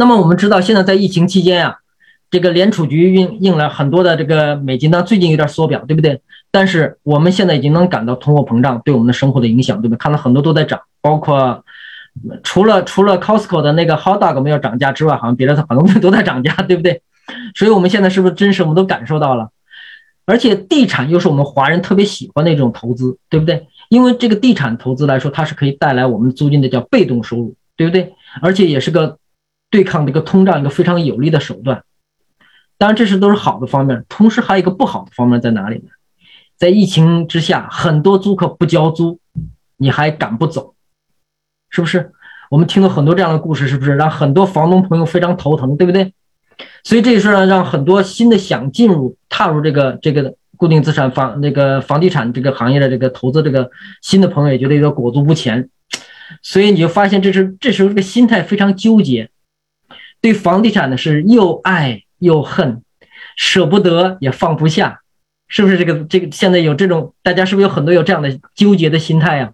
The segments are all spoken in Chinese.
那么我们知道，现在在疫情期间呀，这个联储局印印了很多的这个美金呢，最近有点缩表，对不对？但是我们现在已经能感到通货膨胀对我们的生活的影响，对不对？看到很多都在涨，包括除了除了 Costco 的那个 hot dog 没有涨价之外，好像别的很多都在涨价，对不对？所以我们现在是不是真实我们都感受到了？而且地产又是我们华人特别喜欢的一种投资，对不对？因为这个地产投资来说，它是可以带来我们租金的叫被动收入，对不对？而且也是个对抗这个通胀一个非常有力的手段。当然，这是都是好的方面，同时还有一个不好的方面在哪里呢？在疫情之下，很多租客不交租，你还赶不走，是不是？我们听到很多这样的故事，是不是让很多房东朋友非常头疼，对不对？所以这也是让让很多新的想进入踏入这个这个固定资产房那个房地产这个行业的这个投资这个新的朋友也觉得有点裹足不前，所以你就发现这是这时候这个心态非常纠结，对房地产呢是又爱又恨，舍不得也放不下。是不是这个这个现在有这种大家是不是有很多有这样的纠结的心态呀？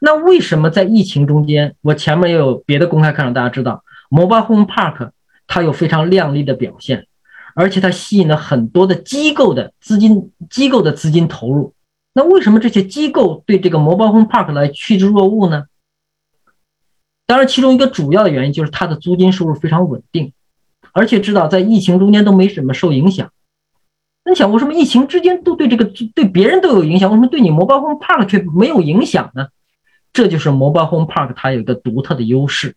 那为什么在疫情中间，我前面也有别的公开课让大家知道，Mobile Home Park 它有非常亮丽的表现，而且它吸引了很多的机构的资金机构的资金投入。那为什么这些机构对这个 Mobile Home Park 来趋之若鹜呢？当然，其中一个主要的原因就是它的租金收入非常稳定，而且知道在疫情中间都没什么受影响。那你想，为什么疫情之间都对这个对别人都有影响，为什么对你 Mobile Home Park 却没有影响呢？这就是 Mobile Home Park 它有一个独特的优势。